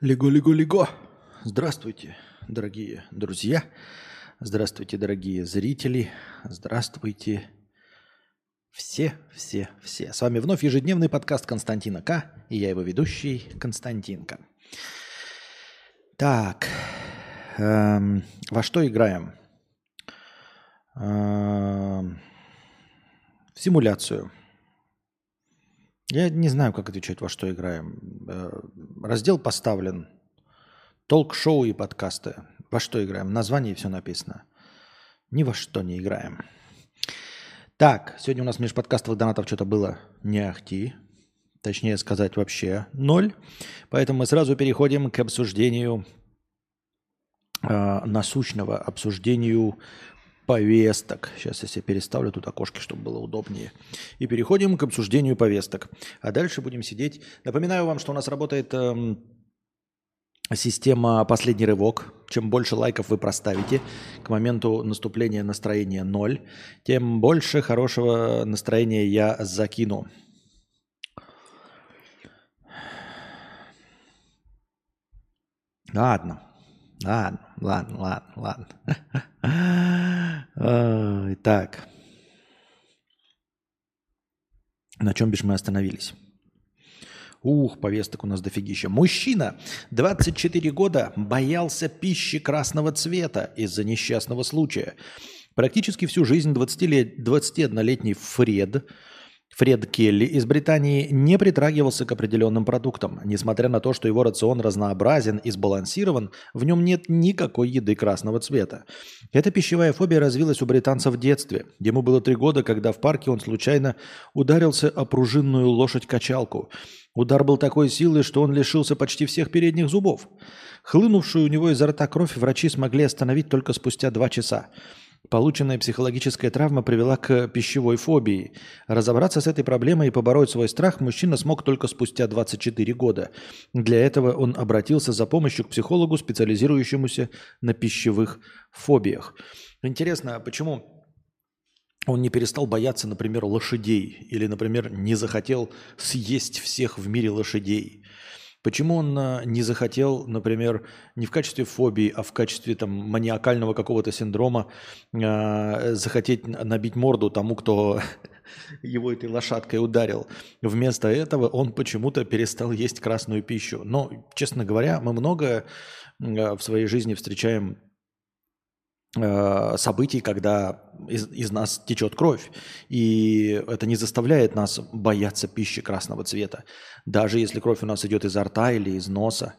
Лего-лего-лего. Здравствуйте, дорогие друзья. Здравствуйте, дорогие зрители. Здравствуйте, все, все, все. С вами вновь ежедневный подкаст Константина К. И я его ведущий Константинка. Так, эм, во что играем? Эм, в симуляцию. Я не знаю, как отвечать, во что играем. Э, раздел поставлен. Толк-шоу и подкасты. Во что играем? В названии все написано. Ни во что не играем. Так, сегодня у нас меж подкастовых донатов что-то было не ахти. Точнее сказать, вообще ноль. Поэтому мы сразу переходим к обсуждению э, насущного, обсуждению повесток. Сейчас я себе переставлю тут окошки, чтобы было удобнее. И переходим к обсуждению повесток. А дальше будем сидеть. Напоминаю вам, что у нас работает э, система «Последний рывок». Чем больше лайков вы проставите к моменту наступления настроения ноль, тем больше хорошего настроения я закину. Ладно. Ладно, ладно, ладно, ладно. Итак. На чем бишь мы остановились? Ух, повесток у нас дофигища. Мужчина, 24 года, боялся пищи красного цвета из-за несчастного случая. Практически всю жизнь 20 лет, 21-летний Фред Фред Келли из Британии не притрагивался к определенным продуктам. Несмотря на то, что его рацион разнообразен и сбалансирован, в нем нет никакой еды красного цвета. Эта пищевая фобия развилась у британца в детстве. Ему было три года, когда в парке он случайно ударился о пружинную лошадь-качалку. Удар был такой силы, что он лишился почти всех передних зубов. Хлынувшую у него изо рта кровь врачи смогли остановить только спустя два часа. Полученная психологическая травма привела к пищевой фобии. Разобраться с этой проблемой и побороть свой страх мужчина смог только спустя 24 года. Для этого он обратился за помощью к психологу, специализирующемуся на пищевых фобиях. Интересно, а почему он не перестал бояться, например, лошадей или, например, не захотел съесть всех в мире лошадей? Почему он а, не захотел, например, не в качестве фобии, а в качестве там, маниакального какого-то синдрома э, захотеть набить морду тому, кто его этой лошадкой ударил. Вместо этого он почему-то перестал есть красную пищу. Но, честно говоря, мы много э, в своей жизни встречаем событий, когда из, из нас течет кровь. И это не заставляет нас бояться пищи красного цвета. Даже если кровь у нас идет изо рта или из носа.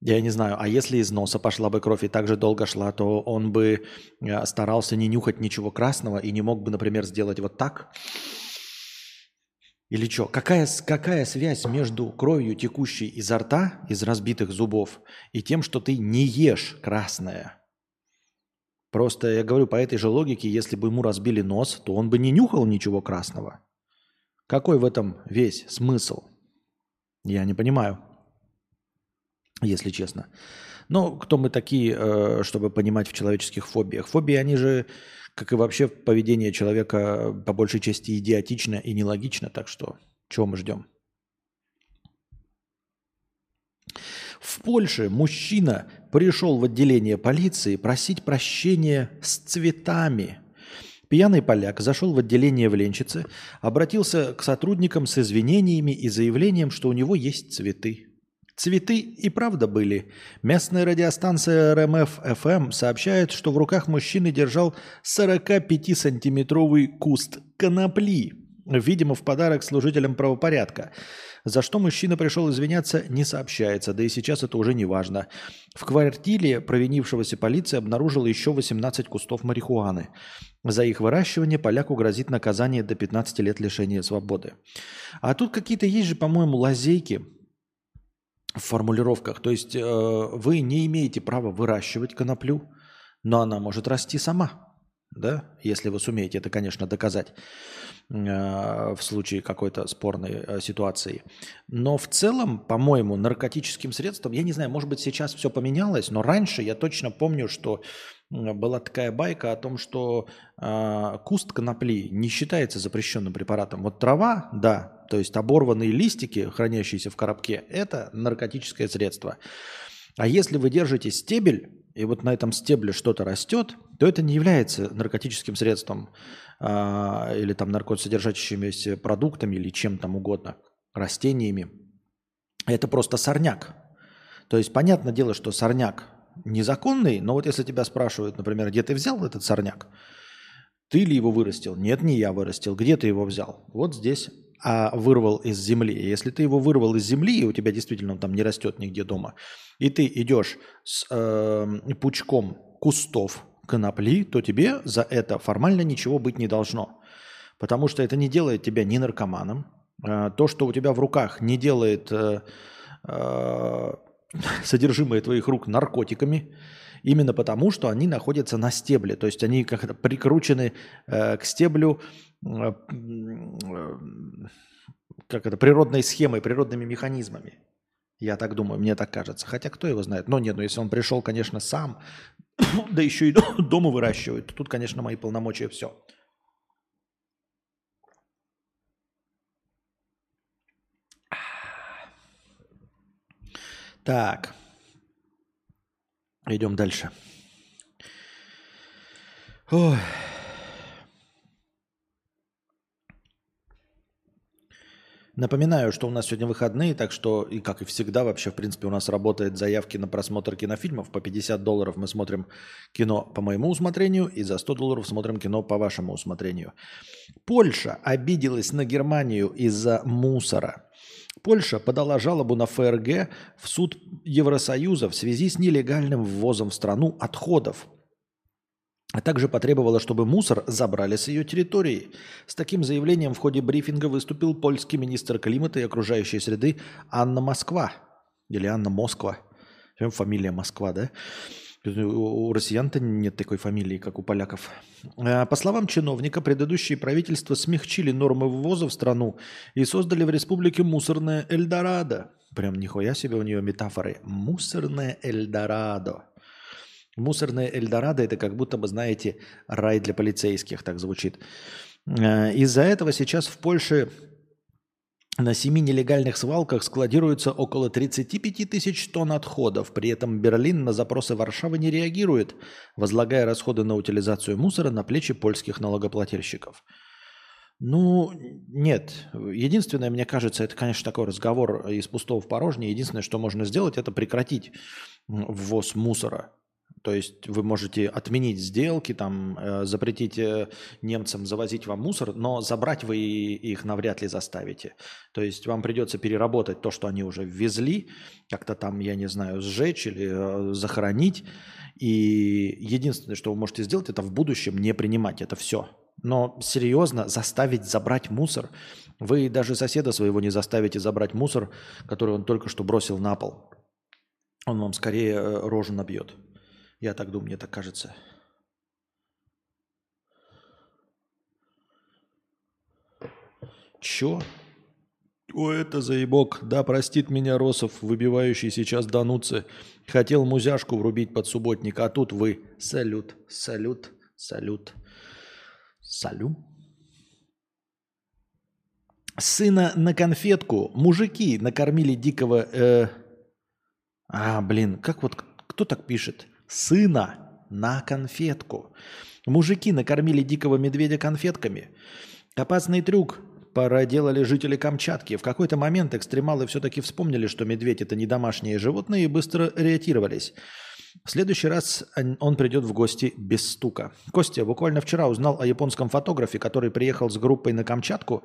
Я не знаю, а если из носа пошла бы кровь и так же долго шла, то он бы э, старался не нюхать ничего красного и не мог бы, например, сделать вот так. Или что? Какая, какая связь между кровью, текущей изо рта, из разбитых зубов, и тем, что ты не ешь красное? Просто я говорю, по этой же логике, если бы ему разбили нос, то он бы не нюхал ничего красного. Какой в этом весь смысл? Я не понимаю, если честно. Но кто мы такие, э, чтобы понимать в человеческих фобиях? Фобии, они же, как и вообще поведение человека, по большей части идиотично и нелогично. Так что, чего мы ждем? В Польше мужчина пришел в отделение полиции просить прощения с цветами. Пьяный поляк зашел в отделение в Ленчице, обратился к сотрудникам с извинениями и заявлением, что у него есть цветы. Цветы и правда были. Местная радиостанция РМФ-ФМ сообщает, что в руках мужчины держал 45-сантиметровый куст конопли, видимо, в подарок служителям правопорядка. За что мужчина пришел извиняться, не сообщается, да и сейчас это уже не важно. В квартире провинившегося полиция обнаружила еще 18 кустов марихуаны. За их выращивание поляку грозит наказание до 15 лет лишения свободы. А тут какие-то есть же, по-моему, лазейки в формулировках. То есть э, вы не имеете права выращивать коноплю, но она может расти сама да, если вы сумеете это, конечно, доказать э, в случае какой-то спорной э, ситуации. Но в целом, по-моему, наркотическим средством, я не знаю, может быть, сейчас все поменялось, но раньше я точно помню, что была такая байка о том, что э, куст конопли не считается запрещенным препаратом. Вот трава, да, То есть оборванные листики, хранящиеся в коробке, это наркотическое средство. А если вы держите стебель, и вот на этом стебле что-то растет, то это не является наркотическим средством а, или там наркотсодержащимися продуктами или чем там угодно, растениями. Это просто сорняк. То есть понятное дело, что сорняк незаконный, но вот если тебя спрашивают, например, где ты взял этот сорняк, ты ли его вырастил? Нет, не я вырастил. Где ты его взял? Вот здесь. А вырвал из земли. Если ты его вырвал из земли, и у тебя действительно он там не растет нигде дома, и ты идешь с э, пучком кустов конопли, то тебе за это формально ничего быть не должно. Потому что это не делает тебя ни наркоманом. Э, то, что у тебя в руках, не делает э, э, содержимое твоих рук наркотиками. Именно потому, что они находятся на стебле. То есть они как-то прикручены э, к стеблю э, как это, природной схемой, природными механизмами. Я так думаю, мне так кажется. Хотя кто его знает. Но нет, ну если он пришел, конечно, сам, да еще и дома выращивает, то тут, конечно, мои полномочия все. Так. Идем дальше. Ой. Напоминаю, что у нас сегодня выходные, так что, и как и всегда, вообще, в принципе, у нас работает заявки на просмотр кинофильмов. По 50 долларов мы смотрим кино по моему усмотрению, и за 100 долларов смотрим кино по вашему усмотрению. Польша обиделась на Германию из-за мусора. Польша подала жалобу на ФРГ в суд Евросоюза в связи с нелегальным ввозом в страну отходов, а также потребовала, чтобы мусор забрали с ее территории. С таким заявлением в ходе брифинга выступил польский министр климата и окружающей среды Анна Москва. Или Анна Москва. Фамилия Москва, да? У россиян-то нет такой фамилии, как у поляков. Э, по словам чиновника, предыдущие правительства смягчили нормы ввоза в страну и создали в республике мусорное Эльдорадо. Прям нихуя себе у нее метафоры. Мусорное Эльдорадо. Мусорное Эльдорадо – это как будто бы, знаете, рай для полицейских, так звучит. Э, из-за этого сейчас в Польше на семи нелегальных свалках складируется около 35 тысяч тонн отходов. При этом Берлин на запросы Варшавы не реагирует, возлагая расходы на утилизацию мусора на плечи польских налогоплательщиков. Ну, нет. Единственное, мне кажется, это, конечно, такой разговор из пустого в порожнее. Единственное, что можно сделать, это прекратить ввоз мусора. То есть вы можете отменить сделки, там, э, запретить э, немцам завозить вам мусор, но забрать вы их навряд ли заставите. То есть вам придется переработать то, что они уже ввезли, как-то там, я не знаю, сжечь или э, захоронить. И единственное, что вы можете сделать, это в будущем не принимать это все. Но серьезно заставить забрать мусор, вы даже соседа своего не заставите забрать мусор, который он только что бросил на пол. Он вам скорее э, рожу набьет. Я так думаю, мне так кажется. Чё? О, это заебок. Да, простит меня Росов, выбивающий сейчас Дануцы. Хотел музяшку врубить под субботник, а тут вы. Салют, салют, салют, салют. Сына на конфетку. Мужики накормили дикого... Э... А, блин, как вот... Кто так пишет? Сына на конфетку. Мужики накормили дикого медведя конфетками. Опасный трюк проделали жители Камчатки. В какой-то момент экстремалы все-таки вспомнили, что медведь это не домашнее животное и быстро ориентировались. В следующий раз он придет в гости без стука. Костя буквально вчера узнал о японском фотографе, который приехал с группой на Камчатку,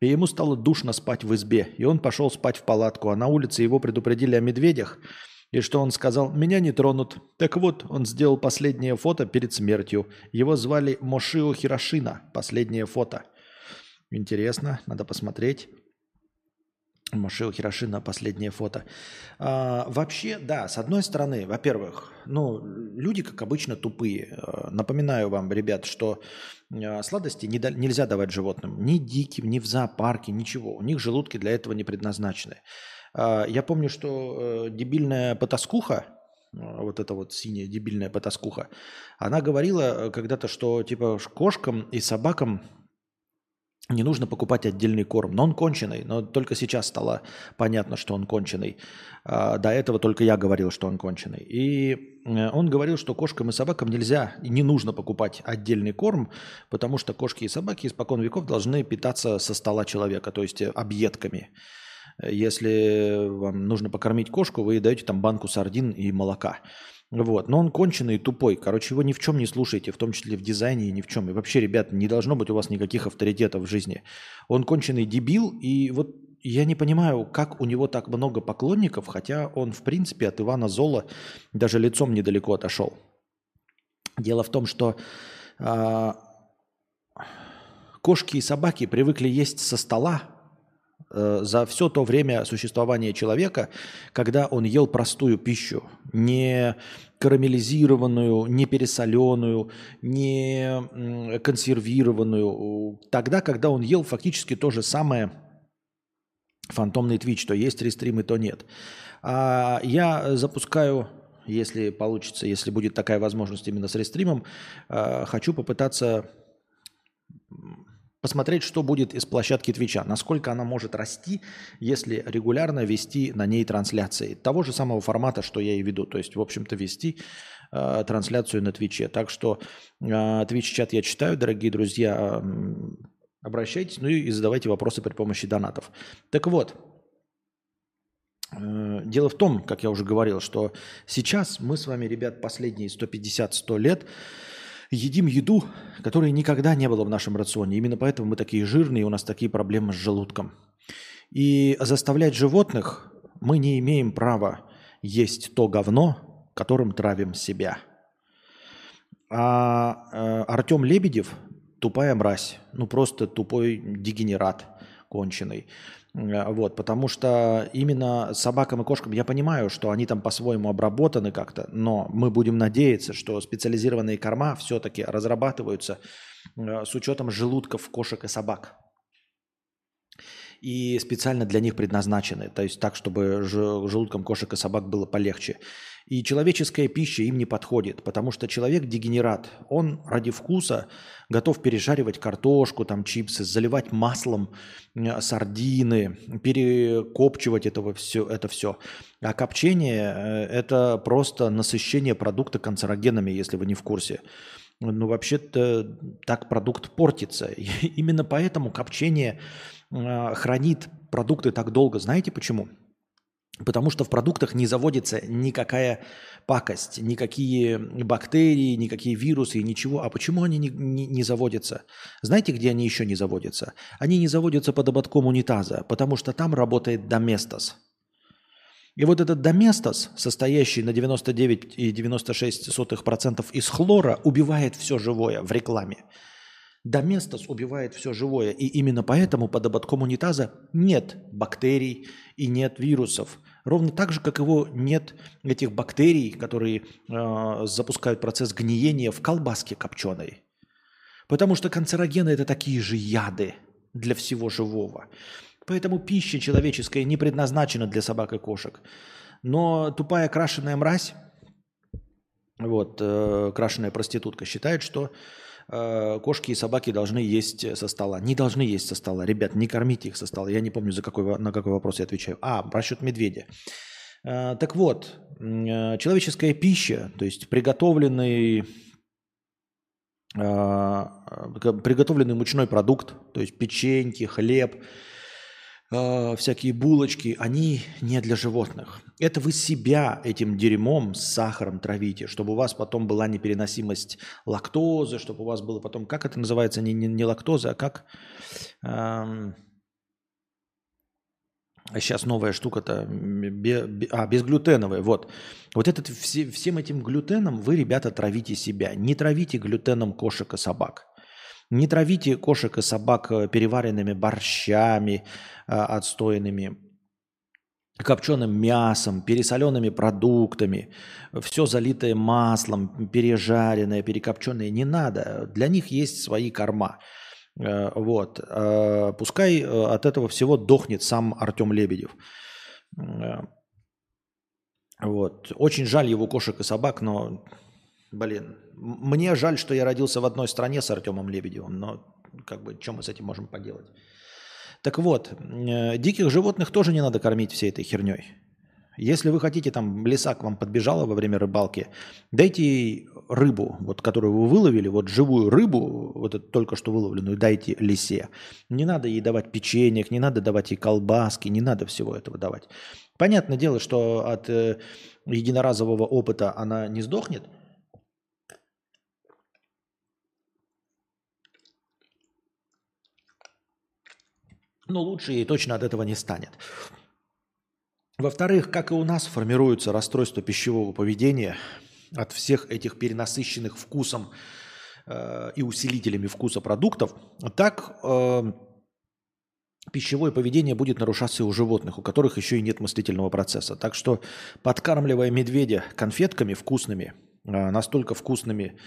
и ему стало душно спать в избе, и он пошел спать в палатку, а на улице его предупредили о медведях – и что он сказал, меня не тронут. Так вот, он сделал последнее фото перед смертью. Его звали Мошио Хирошина. Последнее фото. Интересно, надо посмотреть. Мошио Хирошина, последнее фото. А, вообще, да, с одной стороны, во-первых, ну, люди, как обычно, тупые. А, напоминаю вам, ребят, что а, сладости не да, нельзя давать животным. Ни диким, ни в зоопарке, ничего. У них желудки для этого не предназначены. А, я помню, что э, дебильная потаскуха, а, вот эта вот синяя дебильная потаскуха, она говорила э, когда-то, что типа кошкам и собакам не нужно покупать отдельный корм. Но он конченый, но только сейчас стало понятно, что он конченый. А, до этого только я говорил, что он конченый. И э, он говорил, что кошкам и собакам нельзя и не нужно покупать отдельный корм, потому что кошки и собаки испокон веков должны питаться со стола человека, то есть объедками. Если вам нужно покормить кошку, вы даете там банку сардин и молока. Вот. Но он конченый и тупой. Короче, его ни в чем не слушайте, в том числе в дизайне и ни в чем. И вообще, ребят, не должно быть у вас никаких авторитетов в жизни. Он конченый дебил, и вот я не понимаю, как у него так много поклонников, хотя он, в принципе, от Ивана Зола даже лицом недалеко отошел. Дело в том, что э, кошки и собаки привыкли есть со стола, за все то время существования человека, когда он ел простую пищу, не карамелизированную, не пересоленную, не консервированную, тогда, когда он ел фактически то же самое фантомный твич, то есть рестримы, то нет. А я запускаю, если получится, если будет такая возможность именно с рестримом, э, хочу попытаться посмотреть, что будет из площадки Твича, насколько она может расти, если регулярно вести на ней трансляции. Того же самого формата, что я и веду. То есть, в общем-то, вести э, трансляцию на Твиче. Так что э, Twitch-чат я читаю, дорогие друзья. Э, обращайтесь, ну и задавайте вопросы при помощи донатов. Так вот, э, Дело в том, как я уже говорил, что сейчас мы с вами, ребят, последние 150-100 лет едим еду, которой никогда не было в нашем рационе. Именно поэтому мы такие жирные, у нас такие проблемы с желудком. И заставлять животных мы не имеем права есть то говно, которым травим себя. А э, Артем Лебедев тупая мразь, ну просто тупой дегенерат конченый. Э, вот, потому что именно собакам и кошкам я понимаю, что они там по-своему обработаны как-то, но мы будем надеяться, что специализированные корма все-таки разрабатываются э, с учетом желудков кошек и собак. И специально для них предназначены, то есть так, чтобы желудкам кошек и собак было полегче. И человеческая пища им не подходит, потому что человек дегенерат. Он ради вкуса готов пережаривать картошку, там чипсы, заливать маслом сардины, перекопчивать этого все, это все. А копчение э, – это просто насыщение продукта канцерогенами, если вы не в курсе. Ну, вообще-то так продукт портится. И именно поэтому копчение хранит продукты так долго. Знаете почему? Потому что в продуктах не заводится никакая пакость, никакие бактерии, никакие вирусы и ничего. А почему они не, не, не заводятся? Знаете, где они еще не заводятся? Они не заводятся под ободком унитаза, потому что там работает доместос. И вот этот доместос, состоящий на 99,96% из хлора, убивает все живое в рекламе. Доместос убивает все живое, и именно поэтому под ободком унитаза нет бактерий и нет вирусов. Ровно так же, как его нет этих бактерий, которые э, запускают процесс гниения в колбаске копченой. Потому что канцерогены – это такие же яды для всего живого. Поэтому пища человеческая не предназначена для собак и кошек. Но тупая крашеная мразь, вот, э, крашеная проститутка считает, что Э, кошки и собаки должны есть со стола. Не должны есть со стола. Ребят, не кормите их со стола. Я не помню, за какой, на какой вопрос я отвечаю. А, про счет медведя. Э, так вот, э, человеческая пища, то есть приготовленный, приготовленный мучной продукт, то есть печеньки, хлеб – э, всякие булочки, они не для животных. Это вы себя этим дерьмом с сахаром травите, чтобы у вас потом была непереносимость лактозы, чтобы у вас было потом, как это называется, не, не, не лактоза, а как... Эм, сейчас новая штука-то, а, безглютеновая, вот. Вот этот, все, всем этим глютеном вы, ребята, травите себя. Не травите глютеном кошек и собак. Не травите кошек и собак э, переваренными борщами э, отстойными, копченым мясом, пересоленными продуктами, все залитое маслом, пережаренное, перекопченное. Не надо. Для них есть свои корма. Э, вот. Пускай от этого всего дохнет сам Артем Лебедев. Вот. Очень жаль его кошек и собак, но Блин, мне жаль, что я родился в одной стране с Артемом Лебедевым, но как бы, что мы с этим можем поделать? Так вот, э, диких животных тоже не надо кормить всей этой херней. Если вы хотите, там лиса к вам подбежала во время рыбалки, дайте ей рыбу, вот, которую вы выловили, вот живую рыбу, вот эту только что выловленную, дайте лисе. Не надо ей давать печенье, не надо давать ей колбаски, не надо всего этого давать. Понятное дело, что от э, единоразового опыта она не сдохнет, но лучше ей точно от этого не станет. Во-вторых, как и у нас формируется расстройство пищевого поведения от всех этих перенасыщенных вкусом э, и усилителями вкуса продуктов, так э, пищевое поведение будет нарушаться и у животных, у которых еще и нет мыслительного процесса. Так что подкармливая медведя конфетками вкусными, э, настолько вкусными,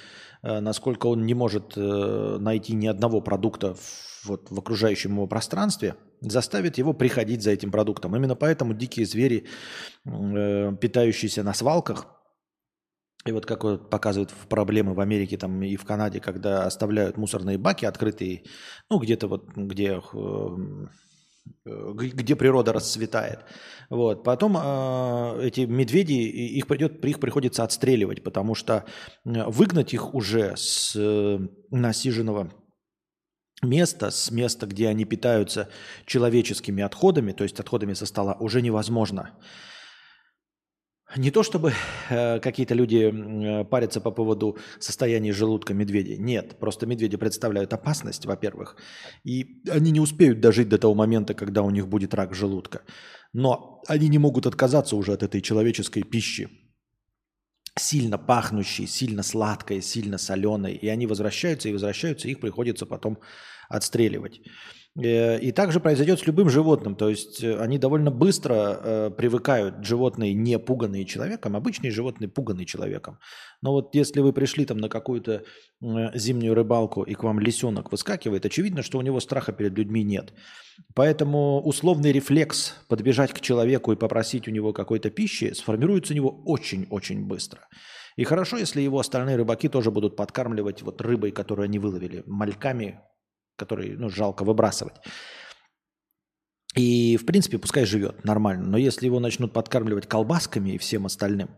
э, насколько он не может э, найти ни одного продукта в, вот, в окружающем его пространстве – заставит его приходить за этим продуктом. Именно поэтому дикие звери, э, питающиеся на свалках, и вот как вот показывают проблемы в Америке там и в Канаде, когда оставляют мусорные баки открытые, ну где-то вот где э, где природа расцветает. Вот. Потом э, эти медведи, их, придет, их приходится отстреливать, потому что выгнать их уже с э, насиженного место, с места, где они питаются человеческими отходами, то есть отходами со стола, уже невозможно. Не то чтобы э, какие-то люди э, парятся по поводу состояния желудка медведей. Нет, просто медведи представляют опасность, во-первых, и они не успеют дожить до того момента, когда у них будет рак желудка. Но они не могут отказаться уже от этой человеческой пищи, сильно пахнущей, сильно сладкой, сильно соленой, и они возвращаются и возвращаются, их приходится потом отстреливать. Э, и также произойдет с любым животным. То есть э, они довольно быстро э, привыкают, животные, не пуганные человеком, обычные животные, пуганные человеком. Но вот если вы пришли там на какую-то зимнюю рыбалку, и к вам лисенок выскакивает, очевидно, что у него страха перед людьми нет. Поэтому условный рефлекс подбежать к человеку и попросить у него какой-то пищи сформируется у него очень-очень быстро. И хорошо, если его остальные рыбаки тоже будут подкармливать вот рыбой, которую они выловили, мальками, который ну, жалко выбрасывать. И, в принципе, пускай живет нормально. Но если его начнут подкармливать колбасками и всем остальным,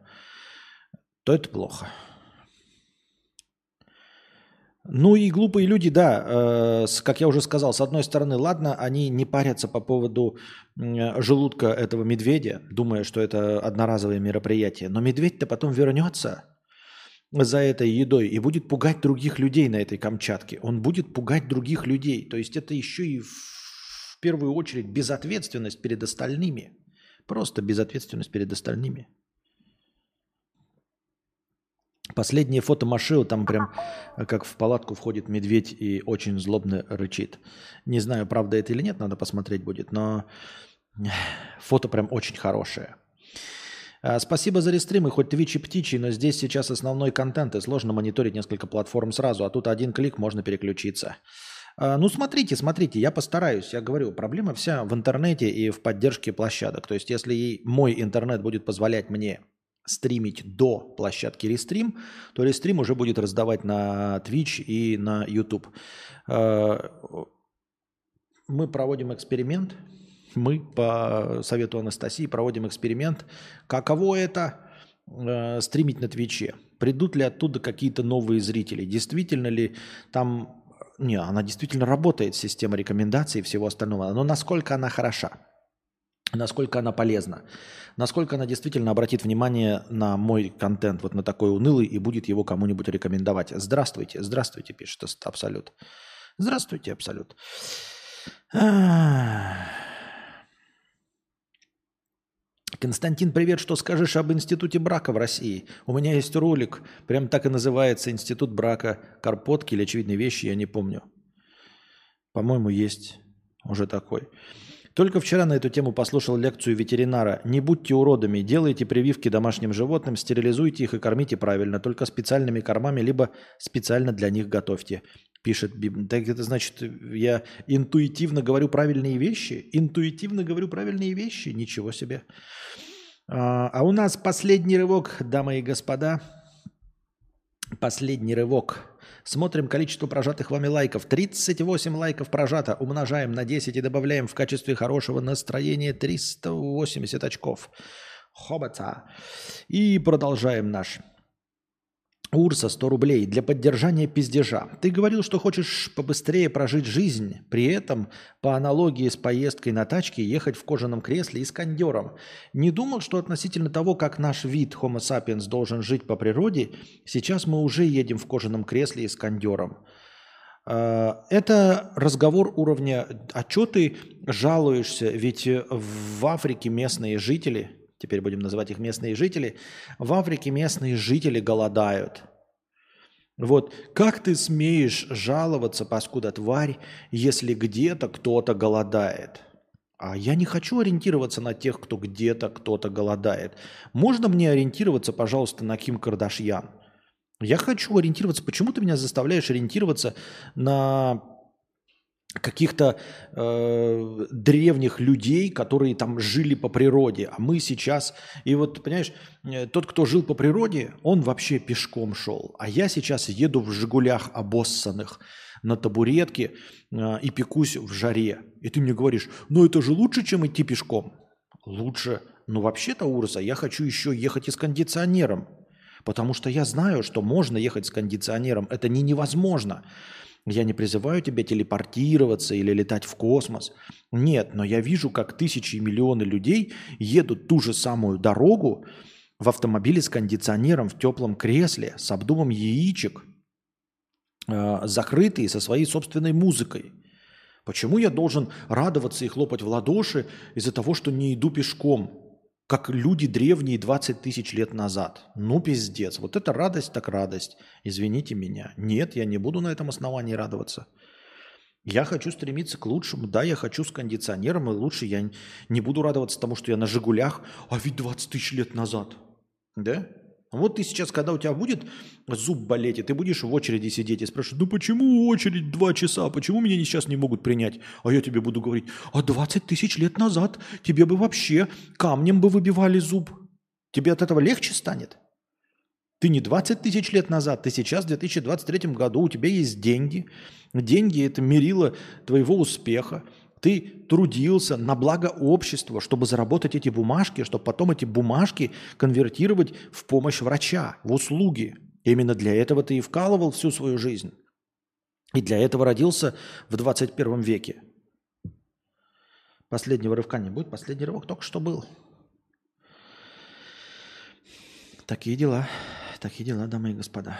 то это плохо. Ну и глупые люди, да, э, с, как я уже сказал, с одной стороны, ладно, они не парятся по поводу э, желудка этого медведя, думая, что это одноразовое мероприятие. Но медведь-то потом вернется за этой едой и будет пугать других людей на этой Камчатке. Он будет пугать других людей. То есть это еще и в первую очередь безответственность перед остальными. Просто безответственность перед остальными. Последнее фото Машио, там прям как в палатку входит медведь и очень злобно рычит. Не знаю, правда это или нет, надо посмотреть будет, но фото прям очень хорошее. А, спасибо за рестримы, хоть Twitch и птичий, но здесь сейчас основной контент, и сложно мониторить несколько платформ сразу, а тут один клик, можно переключиться. А, ну, смотрите, смотрите, я постараюсь. Я говорю, проблема вся в интернете и в поддержке площадок. То есть, если мой интернет будет позволять мне стримить до площадки Рестрим, то Рестрим уже будет раздавать на Twitch и на YouTube. А, мы проводим эксперимент – мы по совету Анастасии проводим эксперимент. Каково это э, стримить на Твиче? Придут ли оттуда какие-то новые зрители? Действительно ли там... Не, она действительно работает, система рекомендаций и всего остального. Но насколько она хороша? Насколько она полезна? Насколько она действительно обратит внимание на мой контент, вот на такой унылый, и будет его кому-нибудь рекомендовать? Здравствуйте, здравствуйте, пишет Абсолют. Здравствуйте, Абсолют. Константин, привет, что скажешь об институте брака в России? У меня есть ролик, прям так и называется, институт брака, карпотки или очевидные вещи, я не помню. По-моему, есть уже такой. Только вчера на эту тему послушал лекцию ветеринара. Не будьте уродами, делайте прививки домашним животным, стерилизуйте их и кормите правильно, только специальными кормами, либо специально для них готовьте. Пишет Биб. Так это значит, я интуитивно говорю правильные вещи? Интуитивно говорю правильные вещи? Ничего себе. А, а у нас последний рывок, дамы и господа. Последний рывок Смотрим количество прожатых вами лайков. 38 лайков прожато. Умножаем на 10 и добавляем в качестве хорошего настроения 380 очков. Хобота. И продолжаем наш Урса 100 рублей для поддержания пиздежа. Ты говорил, что хочешь побыстрее прожить жизнь, при этом, по аналогии с поездкой на тачке, ехать в кожаном кресле и с кондером. Не думал, что относительно того, как наш вид Homo sapiens должен жить по природе, сейчас мы уже едем в кожаном кресле и с кондером. А, это разговор уровня «А что ты жалуешься?» Ведь в Африке местные жители – теперь будем называть их местные жители, в Африке местные жители голодают. Вот как ты смеешь жаловаться, паскуда тварь, если где-то кто-то голодает? А я не хочу ориентироваться на тех, кто где-то кто-то голодает. Можно мне ориентироваться, пожалуйста, на Ким Кардашьян? Я хочу ориентироваться. Почему ты меня заставляешь ориентироваться на каких-то э, древних людей, которые там жили по природе, а мы сейчас, и вот понимаешь, э, тот, кто жил по природе, он вообще пешком шел, а я сейчас еду в Жигулях обоссанных на табуретке э, и пекусь в жаре, и ты мне говоришь, ну это же лучше, чем идти пешком, лучше, но вообще-то Урса, я хочу еще ехать и с кондиционером, потому что я знаю, что можно ехать с кондиционером, это не невозможно. Я не призываю тебя телепортироваться или летать в космос. Нет, но я вижу, как тысячи и миллионы людей едут ту же самую дорогу в автомобиле с кондиционером, в теплом кресле, с обдумом яичек, э, закрытые со своей собственной музыкой. Почему я должен радоваться и хлопать в ладоши из-за того, что не иду пешком? Как люди древние 20 тысяч лет назад. Ну, пиздец. Вот это радость так радость. Извините меня. Нет, я не буду на этом основании радоваться. Я хочу стремиться к лучшему. Да, я хочу с кондиционером, и лучше я не буду радоваться тому, что я на «Жигулях», а ведь 20 тысяч лет назад. Да? Вот ты сейчас, когда у тебя будет зуб болеть, и ты будешь в очереди сидеть и спрашивать, ну почему очередь два часа, почему меня сейчас не могут принять? А я тебе буду говорить, а 20 тысяч лет назад тебе бы вообще камнем бы выбивали зуб. Тебе от этого легче станет? Ты не 20 тысяч лет назад, ты сейчас в 2023 году, у тебя есть деньги. Деньги – это мерило твоего успеха. Ты трудился на благо общества, чтобы заработать эти бумажки, чтобы потом эти бумажки конвертировать в помощь врача, в услуги. Именно для этого ты и вкалывал всю свою жизнь. И для этого родился в 21 веке. Последнего рывка не будет. Последний рывок только что был. Такие дела. Такие дела, дамы и господа.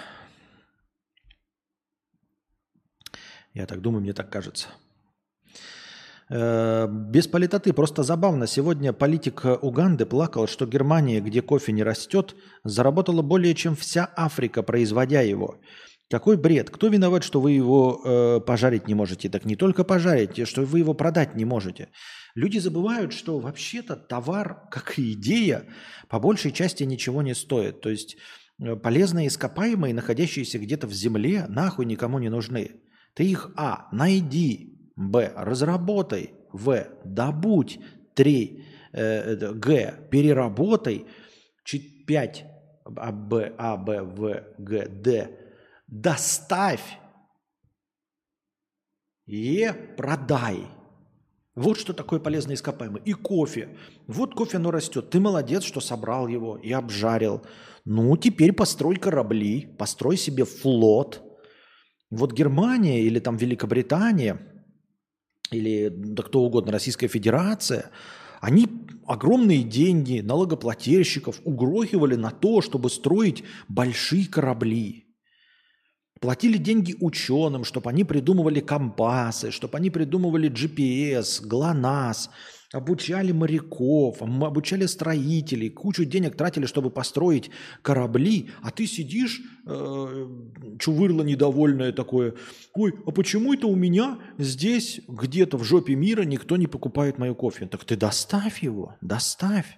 Я так думаю, мне так кажется. Э, без политоты, просто забавно. Сегодня политик Уганды плакал, что Германия, где кофе не растет, заработала более чем вся Африка, производя его. Какой бред? Кто виноват, что вы его э, пожарить не можете? Так не только пожарить, что вы его продать не можете. Люди забывают, что вообще-то товар, как и идея, по большей части ничего не стоит. То есть э, полезные ископаемые, находящиеся где-то в земле, нахуй никому не нужны. Ты их, а, найди, Б. Разработай. В. Добудь. 3. Э, Г. Переработай. 5. А, Б, А, Б, В, Г, Д. Доставь. Е. Продай. Вот что такое полезное ископаемое. И кофе. Вот кофе, оно растет. Ты молодец, что собрал его и обжарил. Ну, теперь построй корабли, построй себе флот. Вот Германия или там Великобритания – или да кто угодно, Российская Федерация, они огромные деньги налогоплательщиков угрохивали на то, чтобы строить большие корабли. Платили деньги ученым, чтобы они придумывали компасы, чтобы они придумывали GPS, ГЛОНАСС, обучали моряков, обучали строителей, кучу денег тратили, чтобы построить корабли, а ты сидишь, э, чувырло недовольное такое, ой, а почему это у меня здесь, где-то в жопе мира, никто не покупает мою кофе? Так ты доставь его, доставь.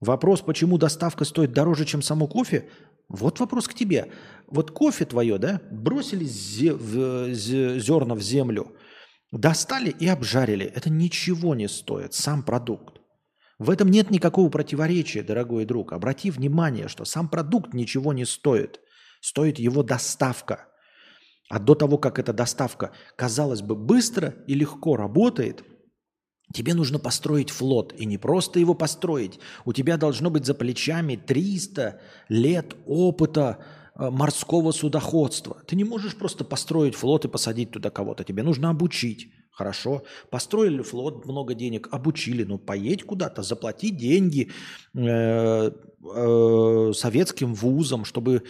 Вопрос, почему доставка стоит дороже, чем само кофе, вот вопрос к тебе. Вот кофе твое, да, бросили зерна в землю – Достали и обжарили. Это ничего не стоит, сам продукт. В этом нет никакого противоречия, дорогой друг. Обрати внимание, что сам продукт ничего не стоит. стоит его доставка. А до того, как эта доставка, казалось бы, быстро и легко работает, тебе нужно построить флот. И не просто его построить. У тебя должно быть за плечами 300 лет опыта морского судоходства. Ты не можешь просто построить флот и посадить туда кого-то. Тебе нужно обучить. Хорошо, построили флот, много денег, обучили, ну поедь куда-то, заплати деньги э, э, советским вузам, чтобы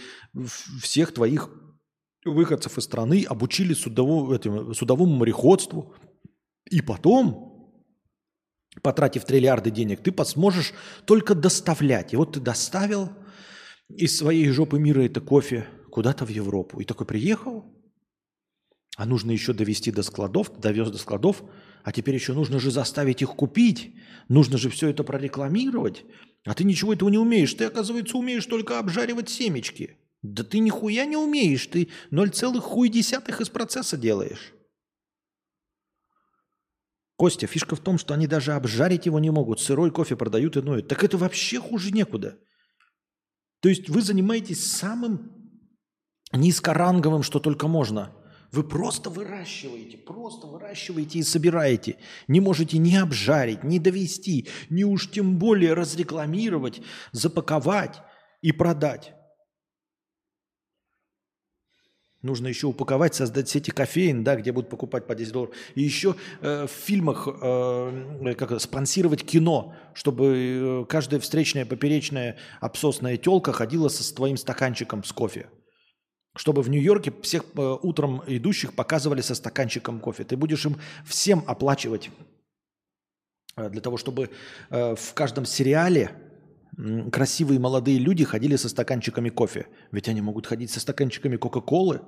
всех твоих выходцев из страны обучили судовому, этим, судовому мореходству. И потом, потратив триллиарды денег, ты сможешь только доставлять. И вот ты доставил из своей жопы мира это кофе куда-то в Европу. И такой приехал, а нужно еще довести до складов, довез до складов, а теперь еще нужно же заставить их купить, нужно же все это прорекламировать, а ты ничего этого не умеешь. Ты, оказывается, умеешь только обжаривать семечки. Да ты нихуя не умеешь, ты 0,1 из процесса делаешь. Костя, фишка в том, что они даже обжарить его не могут. Сырой кофе продают и ноют. Так это вообще хуже некуда. То есть вы занимаетесь самым низкоранговым, что только можно – вы просто выращиваете, просто выращиваете и собираете. Не можете ни обжарить, ни довести, ни уж тем более разрекламировать, запаковать и продать. Нужно еще упаковать, создать сети кофеин, да, где будут покупать по 10 долларов. И еще э, в фильмах э, как, спонсировать кино, чтобы э, каждая встречная, поперечная, обсосная телка ходила со твоим стаканчиком с кофе. Чтобы в Нью-Йорке всех э, утром идущих показывали со стаканчиком кофе. Ты будешь им всем оплачивать э, для того, чтобы э, в каждом сериале красивые молодые люди ходили со стаканчиками кофе. Ведь они могут ходить со стаканчиками Кока-Колы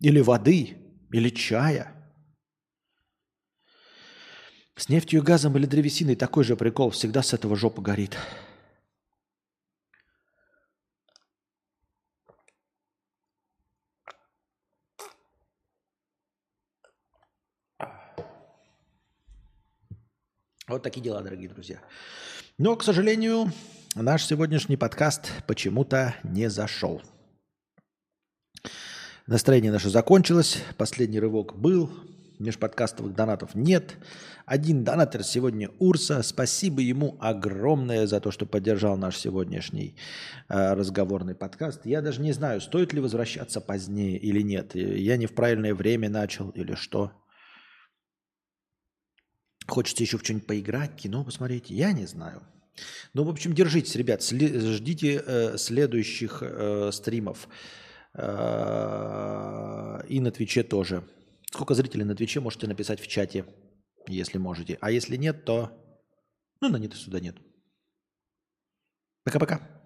или воды, или чая. С нефтью, газом или древесиной такой же прикол. Всегда с этого жопа горит. Вот такие дела, дорогие друзья. Но, к сожалению, наш сегодняшний подкаст почему-то не зашел. Настроение наше закончилось, последний рывок был, межподкастовых донатов нет. Один донатор сегодня Урса. Спасибо ему огромное за то, что поддержал наш сегодняшний э, разговорный подкаст. Я даже не знаю, стоит ли возвращаться позднее или нет. Я не в правильное время начал или что. Хочется еще в что-нибудь поиграть, кино посмотреть, я не знаю. Ну, в общем, держитесь, ребят, ждите э, следующих э, стримов. Э, и на Твиче тоже. Сколько зрителей на Твиче можете написать в чате, если можете. А если нет, то... Ну, на нет и сюда нет. Пока-пока.